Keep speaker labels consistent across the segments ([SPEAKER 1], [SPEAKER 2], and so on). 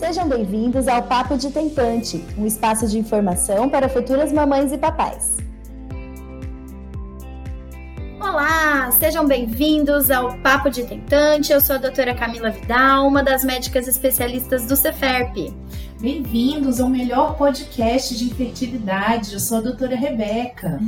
[SPEAKER 1] Sejam bem-vindos ao Papo de Tentante, um espaço de informação para futuras mamães e papais. Olá, sejam bem-vindos ao Papo de Tentante. Eu sou a doutora Camila Vidal, uma das médicas especialistas do Ceferp.
[SPEAKER 2] Bem-vindos ao melhor podcast de infertilidade. Eu sou a doutora Rebeca.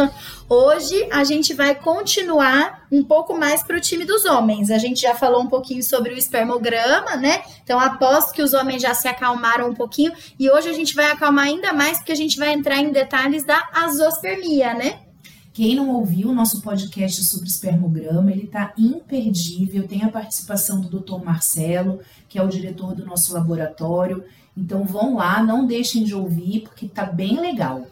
[SPEAKER 1] Hoje a gente vai continuar um pouco mais para o time dos homens. A gente já falou um pouquinho sobre o espermograma, né? Então aposto que os homens já se acalmaram um pouquinho e hoje a gente vai acalmar ainda mais porque a gente vai entrar em detalhes da azospermia, né?
[SPEAKER 2] Quem não ouviu o nosso podcast sobre espermograma, ele está imperdível. Tem a participação do Dr. Marcelo, que é o diretor do nosso laboratório. Então vão lá, não deixem de ouvir, porque tá bem legal.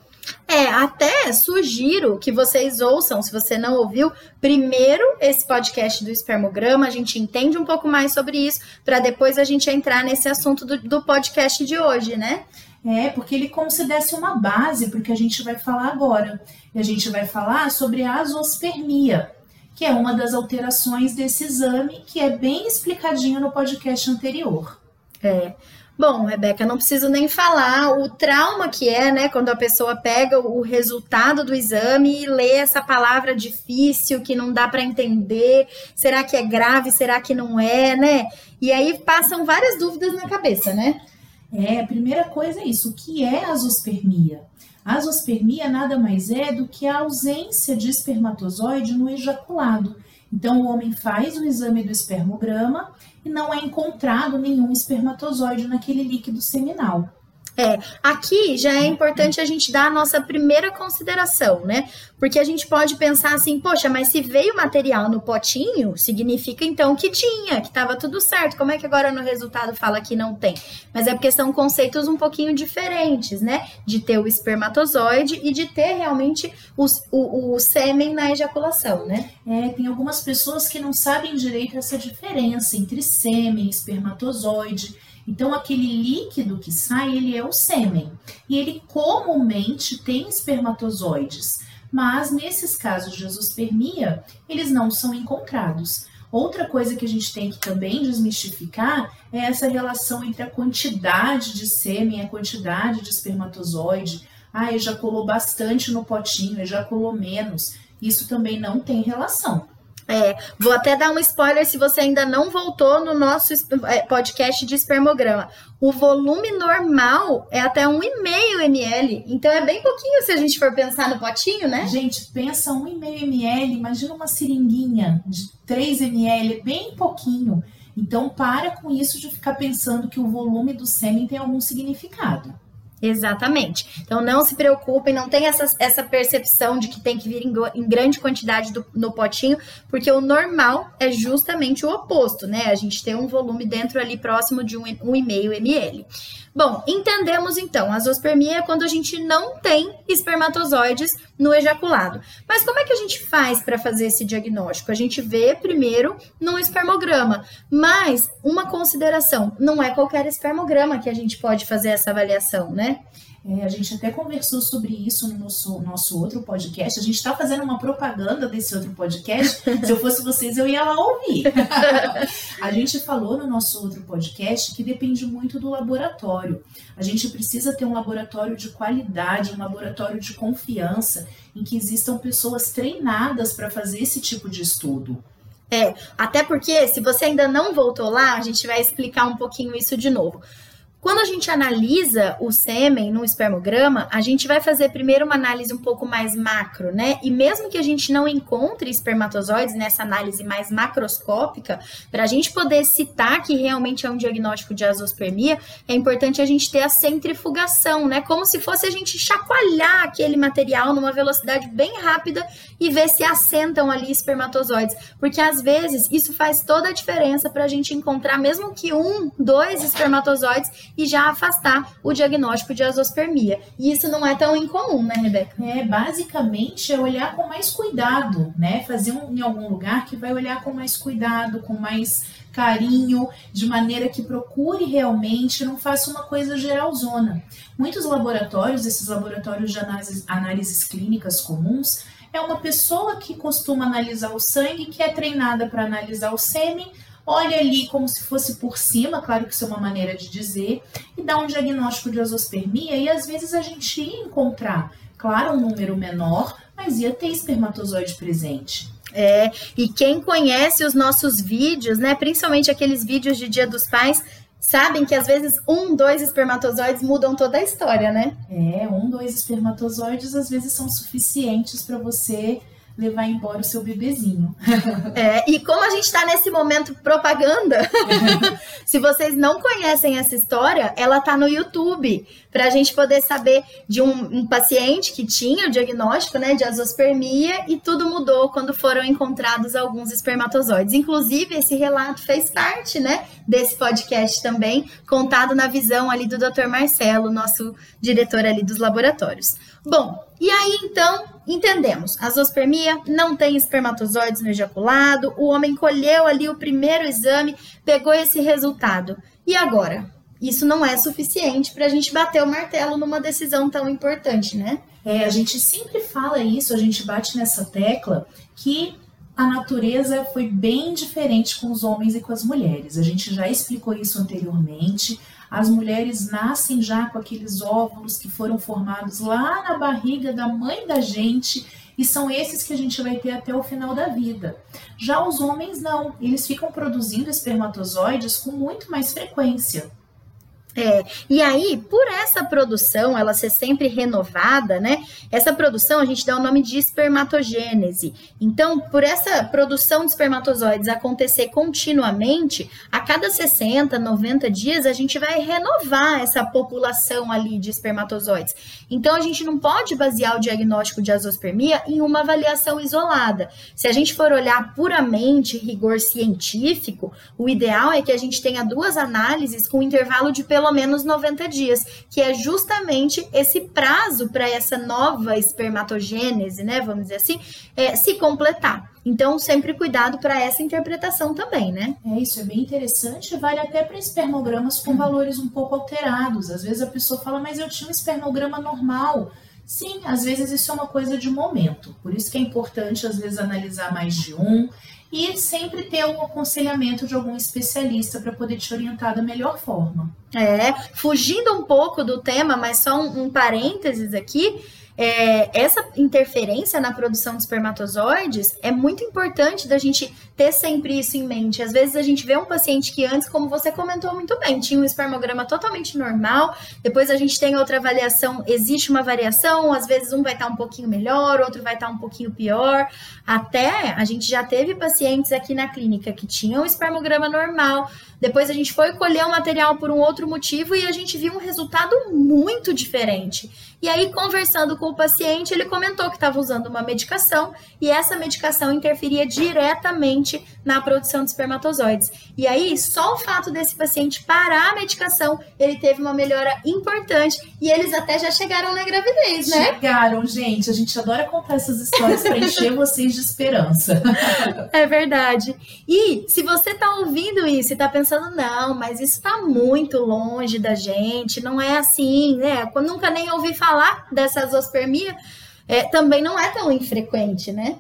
[SPEAKER 1] É, até sugiro que vocês ouçam, se você não ouviu, primeiro esse podcast do espermograma, a gente entende um pouco mais sobre isso, para depois a gente entrar nesse assunto do, do podcast de hoje, né?
[SPEAKER 2] É, porque ele como se desse uma base porque a gente vai falar agora. E a gente vai falar sobre a azospermia, que é uma das alterações desse exame, que é bem explicadinho no podcast anterior.
[SPEAKER 1] É. Bom, Rebeca, não preciso nem falar o trauma que é, né, quando a pessoa pega o resultado do exame e lê essa palavra difícil que não dá para entender. Será que é grave? Será que não é, né? E aí passam várias dúvidas na cabeça, né?
[SPEAKER 2] É, a primeira coisa é isso. O que é azospermia? A azospermia nada mais é do que a ausência de espermatozoide no ejaculado. Então, o homem faz o exame do espermograma e não é encontrado nenhum espermatozoide naquele líquido seminal.
[SPEAKER 1] É, aqui já é importante a gente dar a nossa primeira consideração, né? Porque a gente pode pensar assim, poxa, mas se veio material no potinho, significa então que tinha, que estava tudo certo. Como é que agora no resultado fala que não tem? Mas é porque são conceitos um pouquinho diferentes, né? De ter o espermatozoide e de ter realmente o, o, o sêmen na ejaculação, né?
[SPEAKER 2] É, tem algumas pessoas que não sabem direito essa diferença entre sêmen e espermatozoide. Então, aquele líquido que sai, ele é o sêmen. E ele comumente tem espermatozoides. Mas, nesses casos de azospermia, eles não são encontrados. Outra coisa que a gente tem que também desmistificar é essa relação entre a quantidade de sêmen e a quantidade de espermatozoide. Ah, ejaculou bastante no potinho, ejaculou menos. Isso também não tem relação.
[SPEAKER 1] É, vou até dar um spoiler se você ainda não voltou no nosso é, podcast de espermograma. O volume normal é até 1,5 ml, então é bem pouquinho se a gente for pensar no potinho, né?
[SPEAKER 2] Gente, pensa 1,5 ml, imagina uma seringuinha de 3 ml, bem pouquinho. Então para com isso de ficar pensando que o volume do sêmen tem algum significado.
[SPEAKER 1] Exatamente. Então não se preocupem, não tem essa, essa percepção de que tem que vir em, em grande quantidade do, no potinho, porque o normal é justamente o oposto, né? A gente tem um volume dentro ali próximo de 1,5 ml. Bom, entendemos então, a azospermia é quando a gente não tem espermatozoides no ejaculado. Mas como é que a gente faz para fazer esse diagnóstico? A gente vê primeiro num espermograma, mas uma consideração, não é qualquer espermograma que a gente pode fazer essa avaliação, né?
[SPEAKER 2] É, a gente até conversou sobre isso no nosso, nosso outro podcast. A gente está fazendo uma propaganda desse outro podcast. Se eu fosse vocês, eu ia lá ouvir. a gente falou no nosso outro podcast que depende muito do laboratório. A gente precisa ter um laboratório de qualidade, um laboratório de confiança, em que existam pessoas treinadas para fazer esse tipo de estudo.
[SPEAKER 1] É, até porque se você ainda não voltou lá, a gente vai explicar um pouquinho isso de novo. Quando a gente analisa o sêmen no espermograma, a gente vai fazer primeiro uma análise um pouco mais macro, né? E mesmo que a gente não encontre espermatozoides nessa análise mais macroscópica, para a gente poder citar que realmente é um diagnóstico de azospermia, é importante a gente ter a centrifugação, né? Como se fosse a gente chacoalhar aquele material numa velocidade bem rápida e ver se assentam ali espermatozoides. Porque às vezes isso faz toda a diferença para a gente encontrar, mesmo que um, dois espermatozoides e já afastar o diagnóstico de azospermia. E isso não é tão incomum, né, Rebeca?
[SPEAKER 2] É, basicamente é olhar com mais cuidado, né? Fazer um, em algum lugar que vai olhar com mais cuidado, com mais carinho, de maneira que procure realmente, não faça uma coisa geralzona. Muitos laboratórios, esses laboratórios de análises, análises clínicas comuns, é uma pessoa que costuma analisar o sangue, que é treinada para analisar o sêmen, olha ali como se fosse por cima, claro que isso é uma maneira de dizer, e dá um diagnóstico de azospermia, e às vezes a gente ia encontrar, claro, um número menor, mas ia ter espermatozoide presente.
[SPEAKER 1] É, e quem conhece os nossos vídeos, né, principalmente aqueles vídeos de Dia dos Pais, sabem que às vezes um, dois espermatozoides mudam toda a história, né?
[SPEAKER 2] É, um, dois espermatozoides às vezes são suficientes para você levar embora o seu bebezinho.
[SPEAKER 1] É, e como a gente está nesse momento propaganda, se vocês não conhecem essa história, ela tá no YouTube para a gente poder saber de um, um, paciente que tinha o diagnóstico né, de azospermia e tudo mudou quando foram encontrados alguns espermatozoides. Inclusive, esse relato fez parte né, desse podcast também, contado na visão ali do Dr. Marcelo, nosso diretor ali dos laboratórios. Bom, e aí então entendemos, a zoospermia não tem espermatozoides no ejaculado, o homem colheu ali o primeiro exame, pegou esse resultado. E agora? Isso não é suficiente para a gente bater o martelo numa decisão tão importante, né?
[SPEAKER 2] É, a gente sempre fala isso, a gente bate nessa tecla que a natureza foi bem diferente com os homens e com as mulheres. A gente já explicou isso anteriormente. As mulheres nascem já com aqueles óvulos que foram formados lá na barriga da mãe da gente e são esses que a gente vai ter até o final da vida. Já os homens não, eles ficam produzindo espermatozoides com muito mais frequência.
[SPEAKER 1] É, e aí, por essa produção, ela ser sempre renovada, né? Essa produção a gente dá o nome de espermatogênese. Então, por essa produção de espermatozoides acontecer continuamente, a cada 60, 90 dias, a gente vai renovar essa população ali de espermatozoides. Então, a gente não pode basear o diagnóstico de azospermia em uma avaliação isolada. Se a gente for olhar puramente rigor científico, o ideal é que a gente tenha duas análises com intervalo de pelo pelo menos 90 dias, que é justamente esse prazo para essa nova espermatogênese, né, vamos dizer assim, é, se completar. Então, sempre cuidado para essa interpretação também, né?
[SPEAKER 2] É, isso é bem interessante, vale até para espermogramas com valores um pouco alterados. Às vezes a pessoa fala, mas eu tinha um espermograma normal. Sim, às vezes isso é uma coisa de momento. Por isso que é importante, às vezes, analisar mais de um e sempre ter um aconselhamento de algum especialista para poder te orientar da melhor forma.
[SPEAKER 1] É, fugindo um pouco do tema, mas só um, um parênteses aqui é, essa interferência na produção de espermatozoides é muito importante da gente ter sempre isso em mente. Às vezes a gente vê um paciente que antes, como você comentou muito bem, tinha um espermograma totalmente normal, depois a gente tem outra avaliação, existe uma variação, às vezes um vai estar um pouquinho melhor, outro vai estar um pouquinho pior. Até a gente já teve pacientes aqui na clínica que tinham um espermograma normal, depois a gente foi colher o material por um outro motivo e a gente viu um resultado muito diferente. E aí, conversando com o paciente, ele comentou que estava usando uma medicação e essa medicação interferia diretamente na produção de espermatozoides. E aí, só o fato desse paciente parar a medicação, ele teve uma melhora importante e eles até já chegaram na gravidez, né?
[SPEAKER 2] Chegaram, gente. A gente adora contar essas histórias para encher vocês de esperança.
[SPEAKER 1] é verdade. E se você está ouvindo isso e está pensando, não, mas isso está muito longe da gente, não é assim, né? Eu nunca nem ouvi falar dessa zoospermia, é, também não é tão infrequente, né?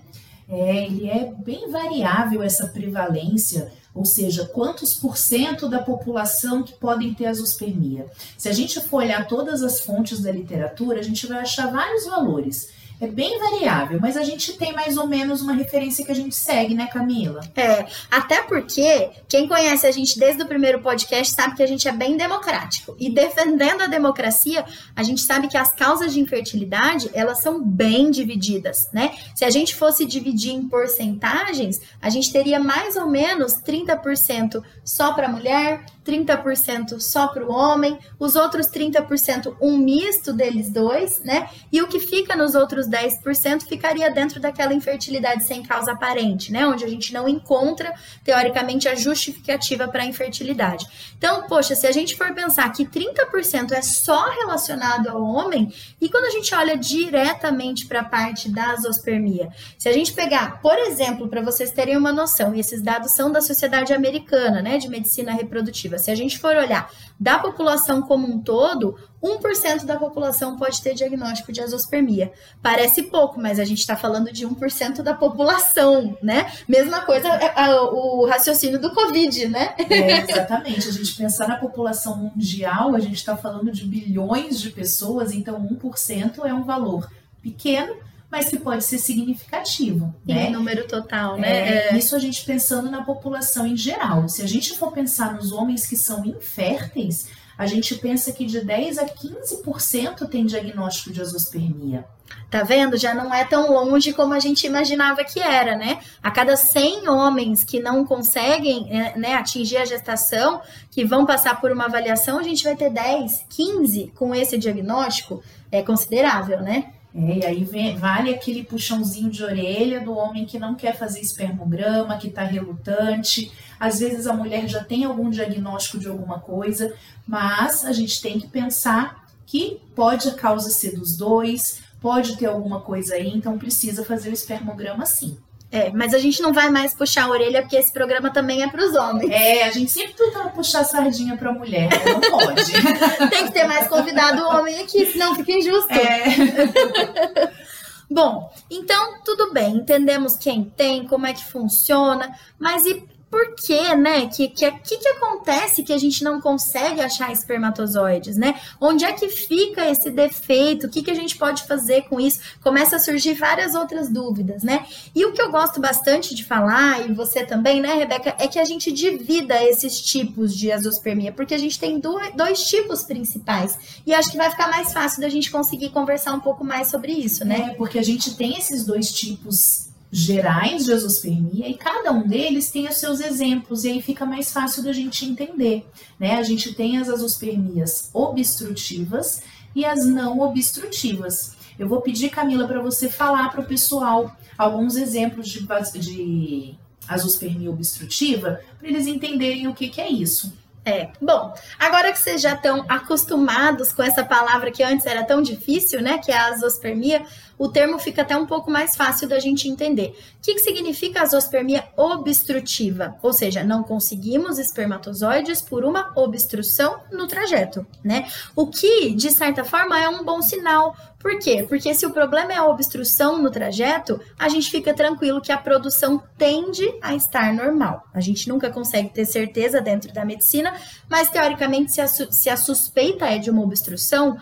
[SPEAKER 2] É, ele é bem variável essa prevalência, ou seja, quantos por cento da população que podem ter azospermia. Se a gente for olhar todas as fontes da literatura, a gente vai achar vários valores. É bem variável, mas a gente tem mais ou menos uma referência que a gente segue, né, Camila?
[SPEAKER 1] É, até porque quem conhece a gente desde o primeiro podcast sabe que a gente é bem democrático. E defendendo a democracia, a gente sabe que as causas de infertilidade, elas são bem divididas, né? Se a gente fosse dividir em porcentagens, a gente teria mais ou menos 30% só para mulher, 30% só para o homem, os outros 30% um misto deles dois, né? E o que fica nos outros 10% ficaria dentro daquela infertilidade sem causa aparente, né? Onde a gente não encontra, teoricamente, a justificativa para a infertilidade. Então, poxa, se a gente for pensar que 30% é só relacionado ao homem, e quando a gente olha diretamente para a parte da zoospermia, se a gente pegar, por exemplo, para vocês terem uma noção, e esses dados são da Sociedade Americana, né, de Medicina Reprodutiva, se a gente for olhar da população como um todo, 1% da população pode ter diagnóstico de azospermia. Parece pouco, mas a gente está falando de 1% da população, né? Mesma coisa é, o raciocínio do Covid, né?
[SPEAKER 2] É, exatamente. A gente pensar na população mundial, a gente está falando de bilhões de pessoas, então 1% é um valor pequeno, mas que pode ser significativo.
[SPEAKER 1] Em
[SPEAKER 2] né?
[SPEAKER 1] número total, né?
[SPEAKER 2] É, é. Isso a gente pensando na população em geral. Se a gente for pensar nos homens que são inférteis, a gente pensa que de 10 a 15% tem diagnóstico de azospermia.
[SPEAKER 1] Tá vendo? Já não é tão longe como a gente imaginava que era, né? A cada 100 homens que não conseguem é, né, atingir a gestação, que vão passar por uma avaliação, a gente vai ter 10, 15 com esse diagnóstico. É considerável, né?
[SPEAKER 2] É, e aí vem, vale aquele puxãozinho de orelha do homem que não quer fazer espermograma, que está relutante. Às vezes a mulher já tem algum diagnóstico de alguma coisa, mas a gente tem que pensar que pode a causa ser dos dois, pode ter alguma coisa aí, então precisa fazer o espermograma sim.
[SPEAKER 1] É, mas a gente não vai mais puxar a orelha porque esse programa também é para os homens.
[SPEAKER 2] É, a gente sempre tenta puxar a sardinha para mulher, não pode.
[SPEAKER 1] Tem que ter mais convidado homem aqui, senão fica injusto. É. Bom, então tudo bem, entendemos quem tem, como é que funciona, mas e por que, né? Que que, que que acontece que a gente não consegue achar espermatozoides, né? Onde é que fica esse defeito? O que que a gente pode fazer com isso? Começa a surgir várias outras dúvidas, né? E o que eu gosto bastante de falar, e você também, né, Rebeca, é que a gente divida esses tipos de azospermia, porque a gente tem dois, dois tipos principais. E acho que vai ficar mais fácil da gente conseguir conversar um pouco mais sobre isso, né?
[SPEAKER 2] É, porque a gente tem esses dois tipos gerais de azospermia e cada um deles tem os seus exemplos e aí fica mais fácil da gente entender, né? A gente tem as azospermias obstrutivas e as não obstrutivas. Eu vou pedir, Camila, para você falar para o pessoal alguns exemplos de, de azospermia obstrutiva para eles entenderem o que, que é isso.
[SPEAKER 1] É, bom, agora que vocês já estão acostumados com essa palavra que antes era tão difícil, né, que é a azospermia, o termo fica até um pouco mais fácil da gente entender. O que, que significa azospermia obstrutiva? Ou seja, não conseguimos espermatozoides por uma obstrução no trajeto, né? O que, de certa forma, é um bom sinal. Por quê? Porque se o problema é a obstrução no trajeto, a gente fica tranquilo que a produção tende a estar normal. A gente nunca consegue ter certeza dentro da medicina, mas teoricamente, se a, se a suspeita é de uma obstrução,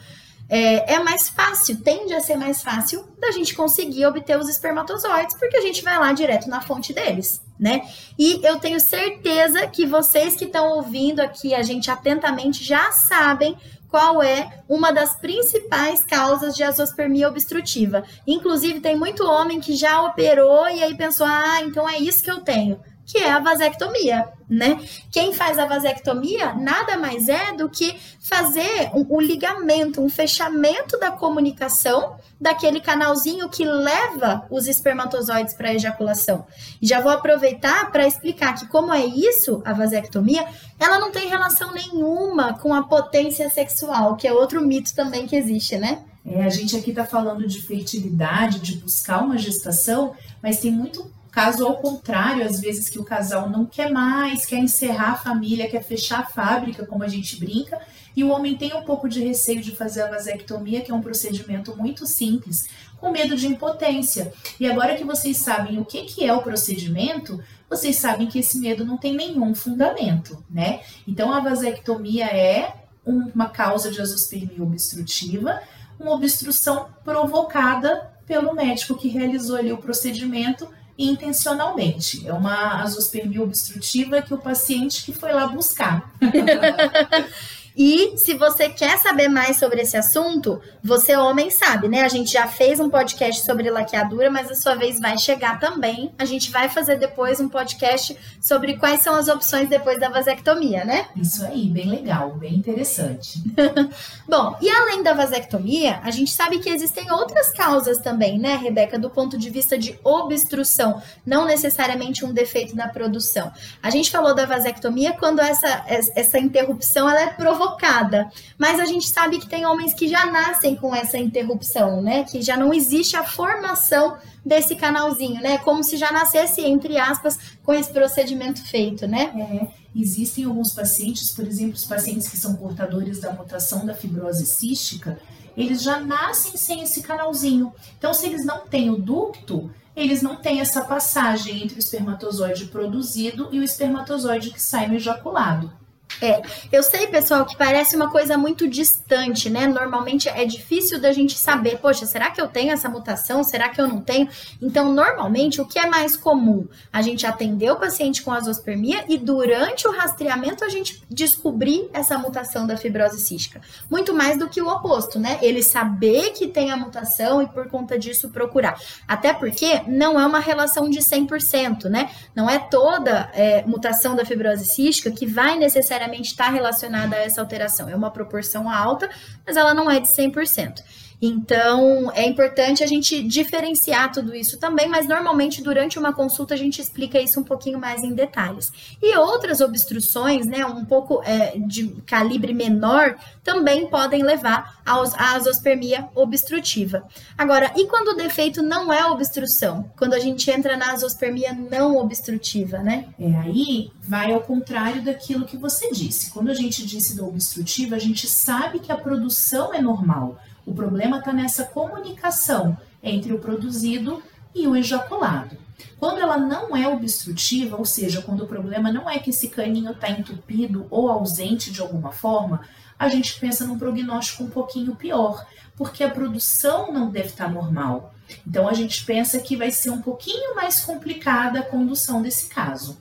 [SPEAKER 1] é, é, mais fácil, tende a ser mais fácil da gente conseguir obter os espermatozoides, porque a gente vai lá direto na fonte deles, né? E eu tenho certeza que vocês que estão ouvindo aqui a gente atentamente já sabem qual é uma das principais causas de azospermia obstrutiva. Inclusive, tem muito homem que já operou e aí pensou: ah, então é isso que eu tenho que é a vasectomia, né? Quem faz a vasectomia nada mais é do que fazer um, um ligamento, um fechamento da comunicação daquele canalzinho que leva os espermatozoides para a ejaculação. Já vou aproveitar para explicar que como é isso, a vasectomia, ela não tem relação nenhuma com a potência sexual, que é outro mito também que existe, né?
[SPEAKER 2] É, a gente aqui está falando de fertilidade, de buscar uma gestação, mas tem muito Caso ao contrário, às vezes que o casal não quer mais, quer encerrar a família, quer fechar a fábrica, como a gente brinca, e o homem tem um pouco de receio de fazer a vasectomia, que é um procedimento muito simples, com medo de impotência. E agora que vocês sabem o que, que é o procedimento, vocês sabem que esse medo não tem nenhum fundamento, né? Então a vasectomia é uma causa de azospermia obstrutiva, uma obstrução provocada pelo médico que realizou ali o procedimento intencionalmente. É uma azospermia obstrutiva que o paciente que foi lá buscar.
[SPEAKER 1] E se você quer saber mais sobre esse assunto, você homem sabe, né? A gente já fez um podcast sobre laqueadura, mas a sua vez vai chegar também. A gente vai fazer depois um podcast sobre quais são as opções depois da vasectomia, né?
[SPEAKER 2] Isso aí, bem legal, bem interessante.
[SPEAKER 1] Bom, e além da vasectomia, a gente sabe que existem outras causas também, né, Rebeca, do ponto de vista de obstrução, não necessariamente um defeito da produção. A gente falou da vasectomia quando essa, essa interrupção ela é provocada provocada. Mas a gente sabe que tem homens que já nascem com essa interrupção, né? Que já não existe a formação desse canalzinho, né? Como se já nascesse, entre aspas, com esse procedimento feito, né?
[SPEAKER 2] É. Existem alguns pacientes, por exemplo, os pacientes que são portadores da mutação da fibrose cística, eles já nascem sem esse canalzinho. Então, se eles não têm o ducto, eles não têm essa passagem entre o espermatozoide produzido e o espermatozoide que sai no ejaculado.
[SPEAKER 1] É, eu sei, pessoal, que parece uma coisa muito distante, né? Normalmente é difícil da gente saber, poxa, será que eu tenho essa mutação? Será que eu não tenho? Então, normalmente, o que é mais comum? A gente atender o paciente com azospermia e durante o rastreamento a gente descobrir essa mutação da fibrose cística. Muito mais do que o oposto, né? Ele saber que tem a mutação e por conta disso procurar. Até porque não é uma relação de 100%, né? Não é toda é, mutação da fibrose cística que vai necessariamente necessariamente está relacionada a essa alteração. É uma proporção alta, mas ela não é de 100%. Então, é importante a gente diferenciar tudo isso também, mas normalmente durante uma consulta a gente explica isso um pouquinho mais em detalhes. E outras obstruções, né, um pouco é, de calibre menor, também podem levar à azospermia obstrutiva. Agora, e quando o defeito não é obstrução? Quando a gente entra na azospermia não obstrutiva, né?
[SPEAKER 2] É, aí vai ao contrário daquilo que você disse. Quando a gente disse da obstrutiva, a gente sabe que a produção é normal. O problema está nessa comunicação entre o produzido e o ejaculado. Quando ela não é obstrutiva, ou seja, quando o problema não é que esse caninho está entupido ou ausente de alguma forma, a gente pensa num prognóstico um pouquinho pior, porque a produção não deve estar tá normal. Então a gente pensa que vai ser um pouquinho mais complicada a condução desse caso.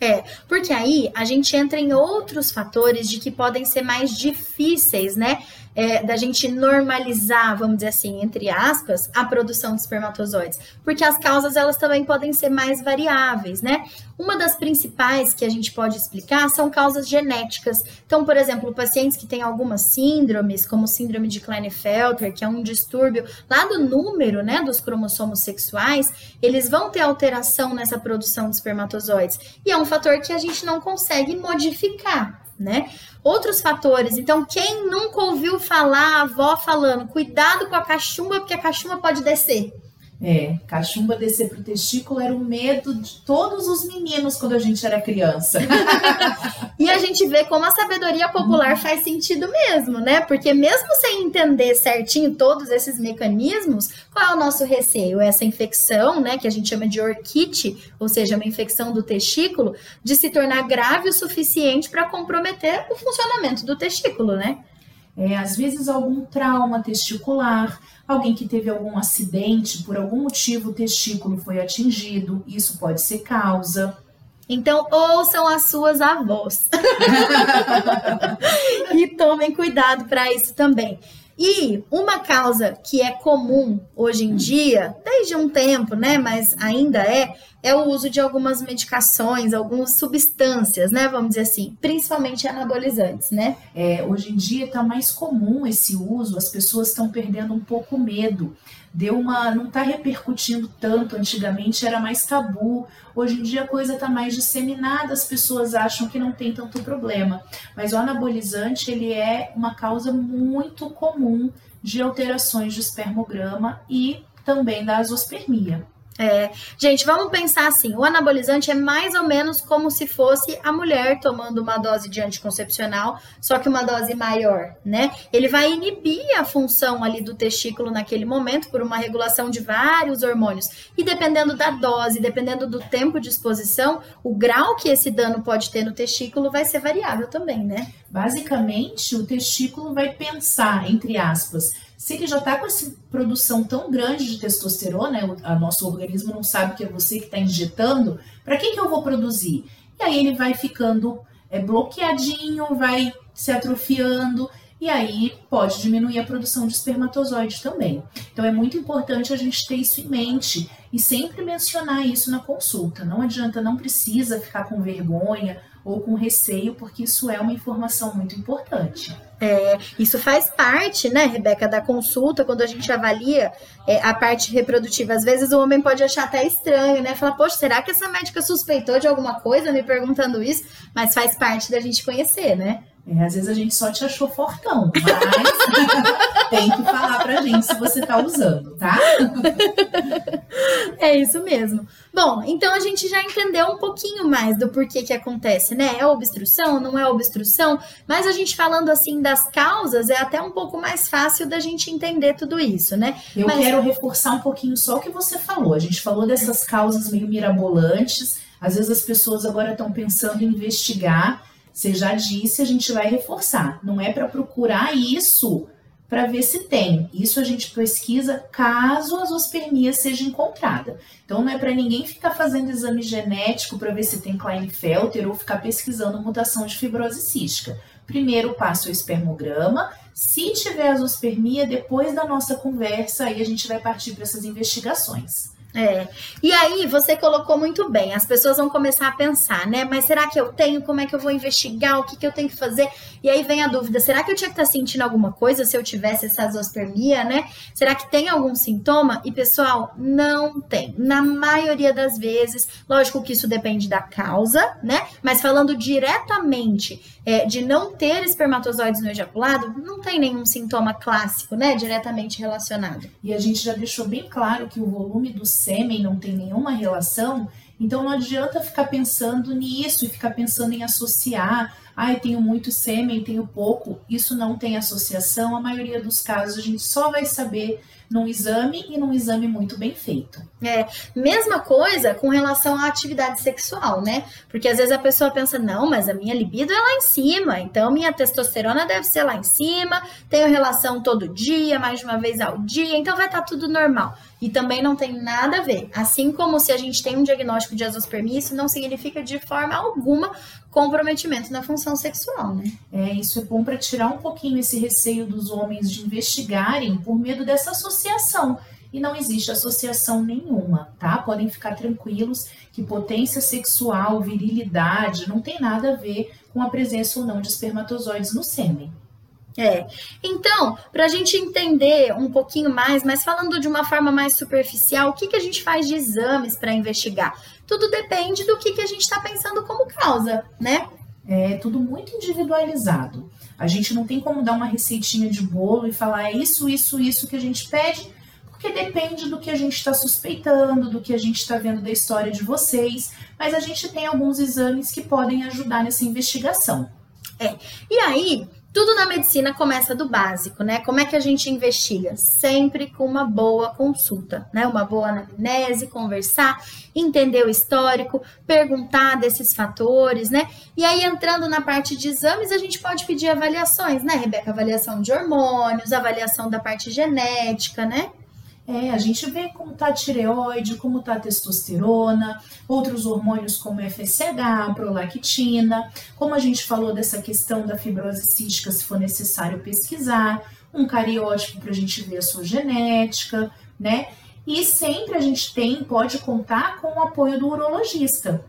[SPEAKER 1] É, porque aí a gente entra em outros fatores de que podem ser mais difíceis, né? É, da gente normalizar, vamos dizer assim, entre aspas, a produção de espermatozoides, porque as causas elas também podem ser mais variáveis, né? Uma das principais que a gente pode explicar são causas genéticas. Então, por exemplo, pacientes que têm algumas síndromes, como síndrome de Klinefelter, que é um distúrbio lá do número, né, dos cromossomos sexuais, eles vão ter alteração nessa produção de espermatozoides. E é um fator que a gente não consegue modificar, né? Outros fatores. Então, quem nunca ouviu falar a avó falando, cuidado com a cachumba, porque a cachumba pode descer.
[SPEAKER 2] É, cachumba descer pro testículo era o medo de todos os meninos quando a gente era criança.
[SPEAKER 1] e a gente vê como a sabedoria popular faz sentido mesmo, né? Porque mesmo sem entender certinho todos esses mecanismos, qual é o nosso receio? Essa infecção, né, que a gente chama de orquite, ou seja, uma infecção do testículo, de se tornar grave o suficiente para comprometer o funcionamento do testículo, né?
[SPEAKER 2] É, às vezes algum trauma testicular, alguém que teve algum acidente, por algum motivo o testículo foi atingido, isso pode ser causa.
[SPEAKER 1] Então, ouçam as suas avós. e tomem cuidado para isso também. E uma causa que é comum hoje em dia, desde um tempo, né, mas ainda é, é o uso de algumas medicações, algumas substâncias, né, vamos dizer assim, principalmente anabolizantes, né?
[SPEAKER 2] É, hoje em dia está mais comum esse uso, as pessoas estão perdendo um pouco medo deu uma. não está repercutindo tanto. Antigamente era mais tabu. Hoje em dia a coisa está mais disseminada, as pessoas acham que não tem tanto problema. Mas o anabolizante ele é uma causa muito comum de alterações de espermograma e também da azospermia.
[SPEAKER 1] É, gente, vamos pensar assim: o anabolizante é mais ou menos como se fosse a mulher tomando uma dose de anticoncepcional, só que uma dose maior, né? Ele vai inibir a função ali do testículo naquele momento por uma regulação de vários hormônios. E dependendo da dose, dependendo do tempo de exposição, o grau que esse dano pode ter no testículo vai ser variável também, né?
[SPEAKER 2] Basicamente, o testículo vai pensar, entre aspas, se ele já está com essa produção tão grande de testosterona, o nosso organismo não sabe que é você que está injetando, para que, que eu vou produzir? E aí ele vai ficando é, bloqueadinho, vai se atrofiando, e aí pode diminuir a produção de espermatozoide também. Então é muito importante a gente ter isso em mente e sempre mencionar isso na consulta. Não adianta, não precisa ficar com vergonha ou com receio, porque isso é uma informação muito importante.
[SPEAKER 1] É, isso faz parte, né, Rebeca, da consulta, quando a gente avalia é, a parte reprodutiva. Às vezes o homem pode achar até estranho, né? Falar, poxa, será que essa médica suspeitou de alguma coisa me perguntando isso? Mas faz parte da gente conhecer, né?
[SPEAKER 2] É, às vezes a gente só te achou fortão, mas tem que falar pra gente se você tá usando, tá?
[SPEAKER 1] É isso mesmo. Bom, então a gente já entendeu um pouquinho mais do porquê que acontece, né? É obstrução, não é obstrução, mas a gente falando assim das causas é até um pouco mais fácil da gente entender tudo isso, né?
[SPEAKER 2] Eu
[SPEAKER 1] mas...
[SPEAKER 2] quero reforçar um pouquinho só o que você falou. A gente falou dessas causas meio mirabolantes. Às vezes as pessoas agora estão pensando em investigar. Você já disse, a gente vai reforçar. Não é para procurar isso para ver se tem. Isso a gente pesquisa caso a zoospermia seja encontrada. Então não é para ninguém ficar fazendo exame genético para ver se tem Klinefelter ou ficar pesquisando mutação de fibrose cística. Primeiro passo é o espermograma. Se tiver a zoospermia, depois da nossa conversa, aí a gente vai partir para essas investigações.
[SPEAKER 1] É. E aí, você colocou muito bem. As pessoas vão começar a pensar, né? Mas será que eu tenho? Como é que eu vou investigar? O que, que eu tenho que fazer? E aí vem a dúvida: será que eu tinha que estar tá sentindo alguma coisa se eu tivesse essa zoospermia, né? Será que tem algum sintoma? E pessoal, não tem. Na maioria das vezes, lógico que isso depende da causa, né? Mas falando diretamente é, de não ter espermatozoides no ejaculado, não tem nenhum sintoma clássico, né? Diretamente relacionado.
[SPEAKER 2] E a gente já deixou bem claro que o volume do sêmen não tem nenhuma relação, então não adianta ficar pensando nisso e ficar pensando em associar. Ai, ah, tenho muito sêmen, tenho pouco. Isso não tem associação. A maioria dos casos a gente só vai saber num exame e num exame muito bem feito.
[SPEAKER 1] É, mesma coisa com relação à atividade sexual, né? Porque às vezes a pessoa pensa, não, mas a minha libido é lá em cima, então minha testosterona deve ser lá em cima, tenho relação todo dia, mais de uma vez ao dia, então vai estar tá tudo normal. E também não tem nada a ver. Assim como se a gente tem um diagnóstico de azospermia, isso não significa de forma alguma comprometimento na função sexual, né?
[SPEAKER 2] É, isso é bom para tirar um pouquinho esse receio dos homens de investigarem por medo dessa associação. E não existe associação nenhuma, tá? Podem ficar tranquilos que potência sexual, virilidade, não tem nada a ver com a presença ou não de espermatozoides no sêmen.
[SPEAKER 1] É. Então, para a gente entender um pouquinho mais, mas falando de uma forma mais superficial, o que, que a gente faz de exames para investigar? Tudo depende do que, que a gente está pensando como causa, né?
[SPEAKER 2] É tudo muito individualizado. A gente não tem como dar uma receitinha de bolo e falar é isso, isso, isso que a gente pede, porque depende do que a gente está suspeitando, do que a gente está vendo da história de vocês. Mas a gente tem alguns exames que podem ajudar nessa investigação.
[SPEAKER 1] É. E aí, tudo na medicina começa do básico, né? Como é que a gente investiga? Sempre com uma boa consulta, né? Uma boa anamnese, conversar, entender o histórico, perguntar desses fatores, né? E aí, entrando na parte de exames, a gente pode pedir avaliações, né, Rebeca? Avaliação de hormônios, avaliação da parte genética, né?
[SPEAKER 2] É, a gente vê como tá a tireoide, como tá a testosterona, outros hormônios como FSH, prolactina, como a gente falou dessa questão da fibrose cística, se for necessário pesquisar, um cariótipo para a gente ver a sua genética, né? E sempre a gente tem, pode contar com o apoio do urologista.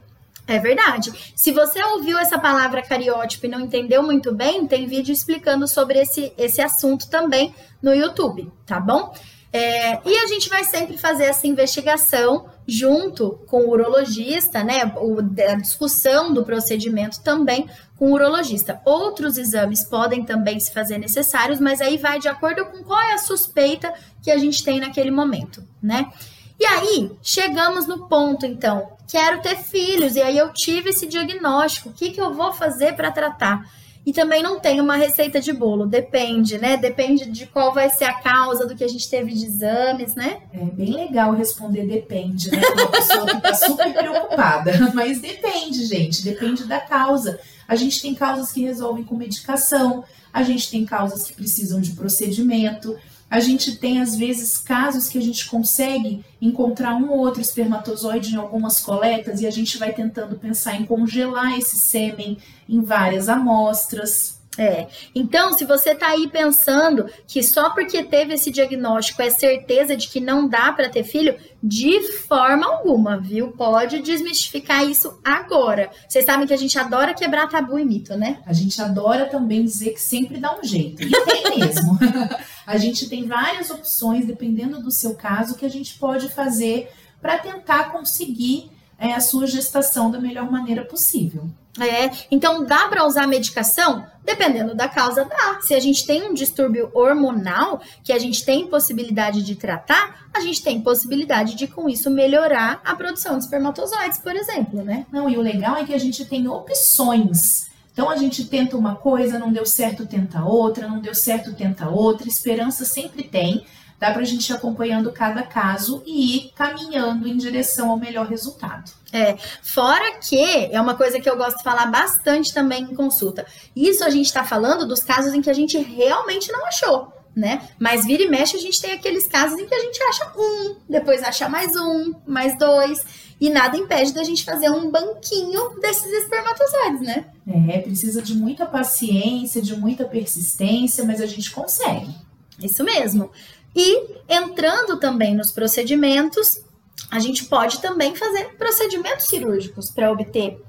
[SPEAKER 1] É verdade. Se você ouviu essa palavra cariótipo e não entendeu muito bem, tem vídeo explicando sobre esse, esse assunto também no YouTube, tá bom? É, e a gente vai sempre fazer essa investigação junto com o urologista, né? O, a discussão do procedimento também com o urologista. Outros exames podem também se fazer necessários, mas aí vai de acordo com qual é a suspeita que a gente tem naquele momento, né? E aí, chegamos no ponto, então, quero ter filhos, e aí eu tive esse diagnóstico, o que, que eu vou fazer para tratar? E também não tem uma receita de bolo, depende, né? Depende de qual vai ser a causa do que a gente teve de exames, né?
[SPEAKER 2] É bem legal responder depende, né? Uma pessoa que tá super preocupada. Mas depende, gente, depende da causa. A gente tem causas que resolvem com medicação, a gente tem causas que precisam de procedimento, a gente tem, às vezes, casos que a gente consegue encontrar um ou outro espermatozoide em algumas coletas e a gente vai tentando pensar em congelar esse sêmen em várias amostras.
[SPEAKER 1] É. Então, se você tá aí pensando que só porque teve esse diagnóstico é certeza de que não dá para ter filho, de forma alguma, viu? Pode desmistificar isso agora. Vocês sabem que a gente adora quebrar tabu e mito, né?
[SPEAKER 2] A gente adora também dizer que sempre dá um jeito. E tem mesmo. a gente tem várias opções, dependendo do seu caso, que a gente pode fazer para tentar conseguir é, a sua gestação da melhor maneira possível.
[SPEAKER 1] É, então dá para usar medicação? Dependendo da causa, dá. Se a gente tem um distúrbio hormonal que a gente tem possibilidade de tratar, a gente tem possibilidade de com isso melhorar a produção de espermatozoides, por exemplo, né?
[SPEAKER 2] Não, e o legal é que a gente tem opções. Então a gente tenta uma coisa, não deu certo, tenta outra, não deu certo, tenta outra. Esperança sempre tem. Dá para a gente ir acompanhando cada caso e ir caminhando em direção ao melhor resultado.
[SPEAKER 1] É, fora que é uma coisa que eu gosto de falar bastante também em consulta. Isso a gente está falando dos casos em que a gente realmente não achou, né? Mas vira e mexe a gente tem aqueles casos em que a gente acha um, depois acha mais um, mais dois. E nada impede da gente fazer um banquinho desses espermatozoides, né?
[SPEAKER 2] É, precisa de muita paciência, de muita persistência, mas a gente consegue.
[SPEAKER 1] Isso mesmo. E entrando também nos procedimentos, a gente pode também fazer procedimentos cirúrgicos para obter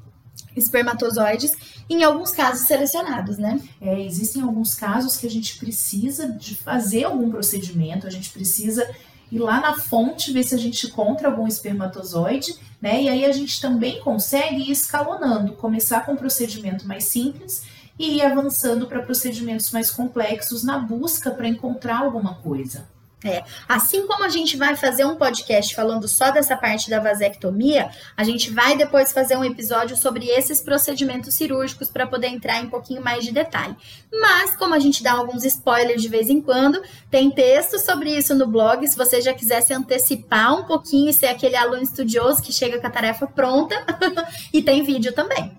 [SPEAKER 1] espermatozoides em alguns casos selecionados, né?
[SPEAKER 2] É, existem alguns casos que a gente precisa de fazer algum procedimento, a gente precisa ir lá na fonte ver se a gente encontra algum espermatozoide, né? E aí a gente também consegue ir escalonando, começar com um procedimento mais simples e ir avançando para procedimentos mais complexos na busca para encontrar alguma coisa.
[SPEAKER 1] É, assim como a gente vai fazer um podcast falando só dessa parte da vasectomia, a gente vai depois fazer um episódio sobre esses procedimentos cirúrgicos para poder entrar em um pouquinho mais de detalhe. Mas, como a gente dá alguns spoilers de vez em quando, tem texto sobre isso no blog. Se você já quiser se antecipar um pouquinho e ser aquele aluno estudioso que chega com a tarefa pronta, e tem vídeo também.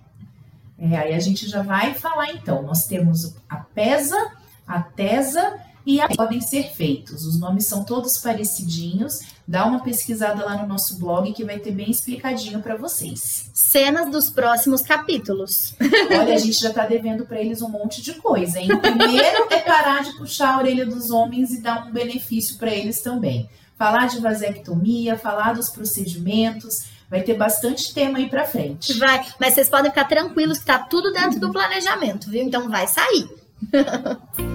[SPEAKER 2] É, aí a gente já vai falar então. Nós temos a PESA, a TESA e podem ser feitos. Os nomes são todos parecidinhos. Dá uma pesquisada lá no nosso blog que vai ter bem explicadinho para vocês.
[SPEAKER 1] Cenas dos próximos capítulos.
[SPEAKER 2] Olha, a gente já tá devendo para eles um monte de coisa, hein? Primeiro é parar de puxar a orelha dos homens e dar um benefício para eles também. Falar de vasectomia, falar dos procedimentos, Vai ter bastante tema aí para frente.
[SPEAKER 1] Vai, mas vocês podem ficar tranquilos que tá tudo dentro do planejamento, viu? Então vai sair.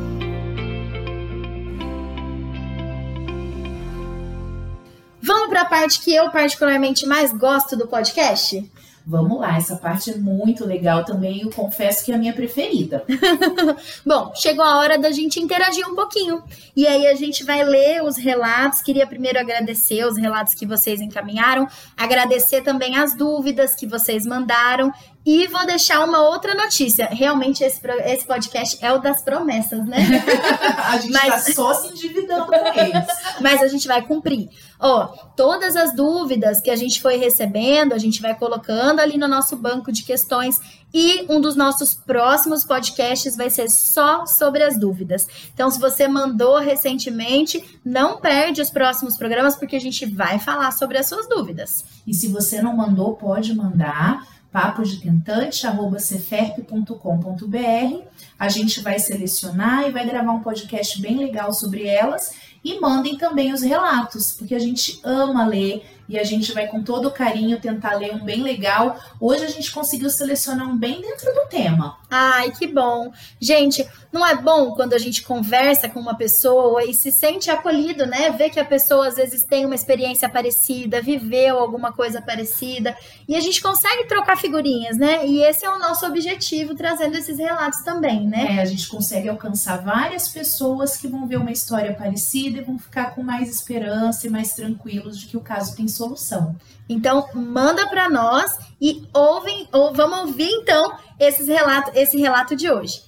[SPEAKER 1] Vamos para a parte que eu particularmente mais gosto do podcast?
[SPEAKER 2] Vamos lá, essa parte é muito legal também. Eu confesso que é a minha preferida.
[SPEAKER 1] Bom, chegou a hora da gente interagir um pouquinho. E aí a gente vai ler os relatos. Queria primeiro agradecer os relatos que vocês encaminharam, agradecer também as dúvidas que vocês mandaram e vou deixar uma outra notícia. Realmente, esse, esse podcast é o das promessas, né?
[SPEAKER 2] a gente Mas... tá só se endividando com eles.
[SPEAKER 1] Mas a gente vai cumprir. Ó, todas as dúvidas que a gente foi recebendo, a gente vai colocando ali no nosso banco de questões. E um dos nossos próximos podcasts vai ser só sobre as dúvidas. Então, se você mandou recentemente, não perde os próximos programas, porque a gente vai falar sobre as suas dúvidas.
[SPEAKER 2] E se você não mandou, pode mandar paposdetentante.cferp.com.br. A gente vai selecionar e vai gravar um podcast bem legal sobre elas. E mandem também os relatos, porque a gente ama ler e a gente vai com todo carinho tentar ler um bem legal. Hoje a gente conseguiu selecionar um bem dentro do tema.
[SPEAKER 1] Ai, que bom. Gente, não é bom quando a gente conversa com uma pessoa e se sente acolhido, né? Ver que a pessoa às vezes tem uma experiência parecida, viveu alguma coisa parecida e a gente consegue trocar figurinhas, né? E esse é o nosso objetivo trazendo esses relatos também, né?
[SPEAKER 2] É, a gente consegue alcançar várias pessoas que vão ver uma história parecida e vão ficar com mais esperança e mais tranquilos de que o caso tem solução.
[SPEAKER 1] Então, manda para nós e ouvem, ou vamos ouvir então esses relato, esse relato de hoje.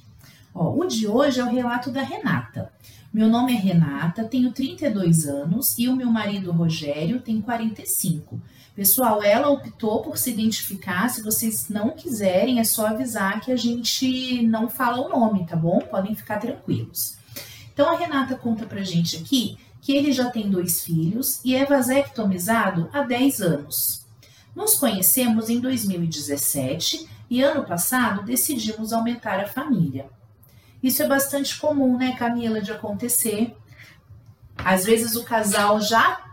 [SPEAKER 2] Ó, o de hoje é o relato da Renata. Meu nome é Renata, tenho 32 anos e o meu marido Rogério tem 45. Pessoal, ela optou por se identificar. Se vocês não quiserem, é só avisar que a gente não fala o nome, tá bom? Podem ficar tranquilos. Então a Renata conta pra gente aqui que ele já tem dois filhos e é vasectomizado há 10 anos. Nos conhecemos em 2017 e ano passado decidimos aumentar a família. Isso é bastante comum, né, Camila, de acontecer. Às vezes o casal já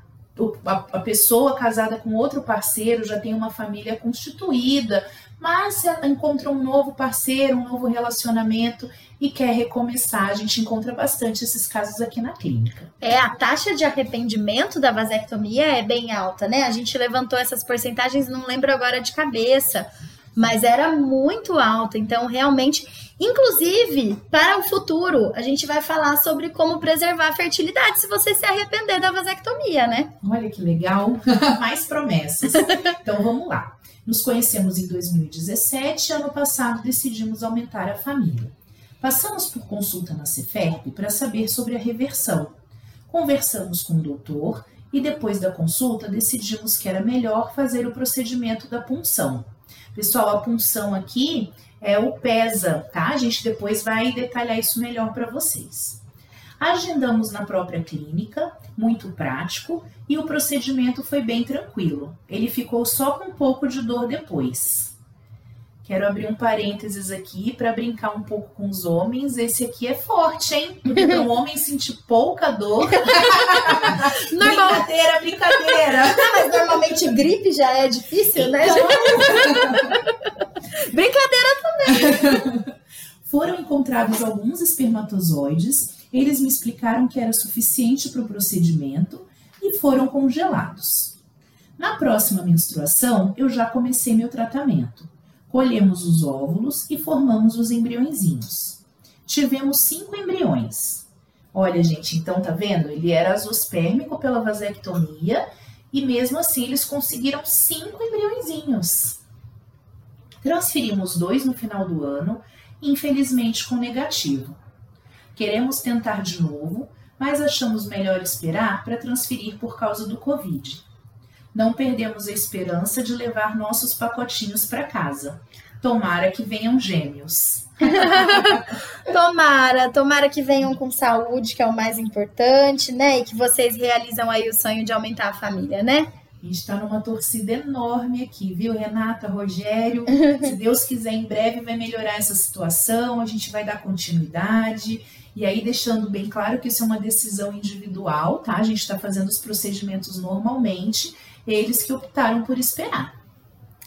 [SPEAKER 2] a, pessoa casada com outro parceiro já tem uma família constituída, mas se encontra um novo parceiro, um novo relacionamento e quer recomeçar, a gente encontra bastante esses casos aqui na clínica.
[SPEAKER 1] É, a taxa de arrependimento da vasectomia é bem alta, né? A gente levantou essas porcentagens, não lembro agora de cabeça, mas era muito alta. Então, realmente, inclusive, para o futuro, a gente vai falar sobre como preservar a fertilidade se você se arrepender da vasectomia, né?
[SPEAKER 2] Olha que legal, mais promessas. Então, vamos lá. Nos conhecemos em 2017 e ano passado decidimos aumentar a família. Passamos por consulta na Ceferp para saber sobre a reversão. Conversamos com o doutor e depois da consulta decidimos que era melhor fazer o procedimento da punção. Pessoal, a punção aqui é o PESA, tá? A gente depois vai detalhar isso melhor para vocês. Agendamos na própria clínica, muito prático, e o procedimento foi bem tranquilo. Ele ficou só com um pouco de dor depois. Quero abrir um parênteses aqui para brincar um pouco com os homens. Esse aqui é forte, hein? Porque para um homem sentir pouca dor. Normal... Brincadeira, brincadeira.
[SPEAKER 1] Não, mas normalmente gripe já é difícil, né? então... brincadeira também.
[SPEAKER 2] Foram encontrados alguns espermatozoides eles me explicaram que era suficiente para o procedimento e foram congelados. Na próxima menstruação, eu já comecei meu tratamento. Colhemos os óvulos e formamos os embriõezinhos. Tivemos cinco embriões. Olha, gente, então tá vendo? Ele era azospérmico pela vasectomia e mesmo assim eles conseguiram cinco embriõezinhos. Transferimos dois no final do ano, infelizmente com negativo. Queremos tentar de novo, mas achamos melhor esperar para transferir por causa do Covid. Não perdemos a esperança de levar nossos pacotinhos para casa. Tomara que venham gêmeos.
[SPEAKER 1] tomara, tomara que venham com saúde, que é o mais importante, né? E que vocês realizam aí o sonho de aumentar a família, né?
[SPEAKER 2] A gente está numa torcida enorme aqui, viu, Renata, Rogério? Se Deus quiser, em breve vai melhorar essa situação, a gente vai dar continuidade. E aí, deixando bem claro que isso é uma decisão individual, tá? A gente está fazendo os procedimentos normalmente, eles que optaram por esperar.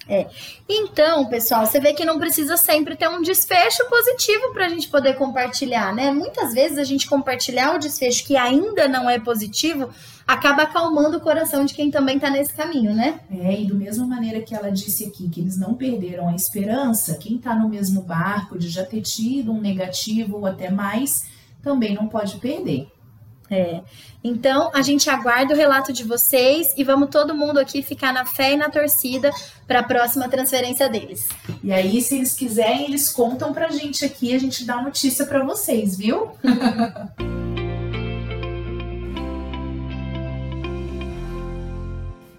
[SPEAKER 1] É. Então, pessoal, você vê que não precisa sempre ter um desfecho positivo para a gente poder compartilhar, né? Muitas vezes a gente compartilhar o desfecho que ainda não é positivo acaba acalmando o coração de quem também está nesse caminho, né?
[SPEAKER 2] É, e do mesma maneira que ela disse aqui que eles não perderam a esperança, quem está no mesmo barco de já ter tido um negativo ou até mais, também não pode perder.
[SPEAKER 1] É. Então, a gente aguarda o relato de vocês e vamos todo mundo aqui ficar na fé e na torcida para a próxima transferência deles.
[SPEAKER 2] E aí, se eles quiserem, eles contam pra gente aqui, a gente dá notícia para vocês, viu?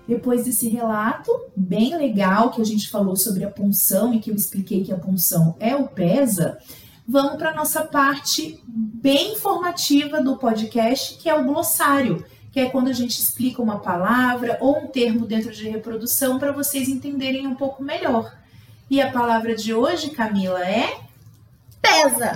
[SPEAKER 2] Depois desse relato bem legal que a gente falou sobre a punção e que eu expliquei que a punção é o PESA, vamos para a nossa parte bem informativa do podcast, que é o glossário, que é quando a gente explica uma palavra ou um termo dentro de reprodução para vocês entenderem um pouco melhor. E a palavra de hoje, Camila, é
[SPEAKER 1] pesa.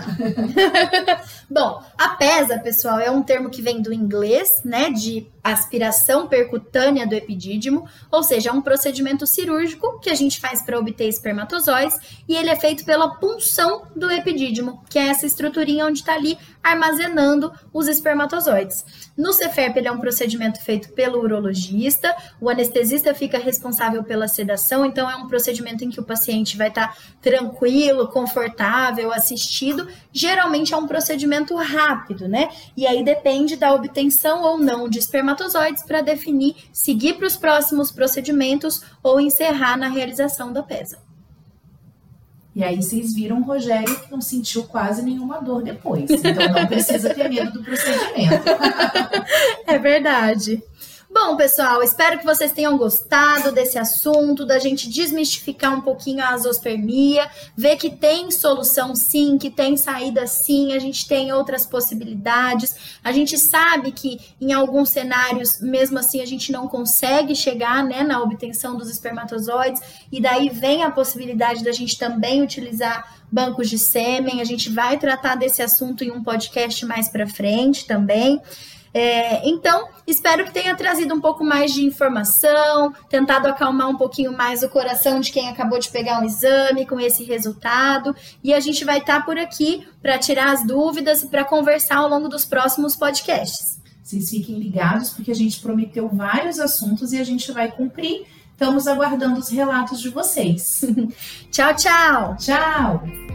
[SPEAKER 1] Bom, a pesa, pessoal, é um termo que vem do inglês, né, de aspiração percutânea do epidídimo, ou seja, é um procedimento cirúrgico que a gente faz para obter espermatozoides e ele é feito pela punção do epidídimo, que é essa estruturinha onde está ali armazenando os espermatozoides. No Ceferp, ele é um procedimento feito pelo urologista, o anestesista fica responsável pela sedação, então é um procedimento em que o paciente vai estar tá tranquilo, confortável, assistido. Geralmente é um procedimento rápido, né? E aí depende da obtenção ou não de espermatozoides para definir seguir para os próximos procedimentos ou encerrar na realização da PESA.
[SPEAKER 2] E aí vocês viram o Rogério que não sentiu quase nenhuma dor depois. Então não precisa ter medo do procedimento.
[SPEAKER 1] é verdade. Bom, pessoal, espero que vocês tenham gostado desse assunto, da gente desmistificar um pouquinho a azospermia, ver que tem solução sim, que tem saída sim, a gente tem outras possibilidades. A gente sabe que em alguns cenários, mesmo assim, a gente não consegue chegar né, na obtenção dos espermatozoides, e daí vem a possibilidade da gente também utilizar bancos de sêmen. A gente vai tratar desse assunto em um podcast mais para frente também.
[SPEAKER 3] É, então, espero que tenha trazido um pouco mais de informação, tentado acalmar um pouquinho mais o coração de quem acabou de pegar um exame com esse resultado. E a gente vai estar tá por aqui para tirar as dúvidas e para conversar ao longo dos próximos podcasts.
[SPEAKER 2] Vocês fiquem ligados, porque a gente prometeu vários assuntos e a gente vai cumprir. Estamos aguardando os relatos de vocês.
[SPEAKER 3] tchau, tchau!
[SPEAKER 2] Tchau!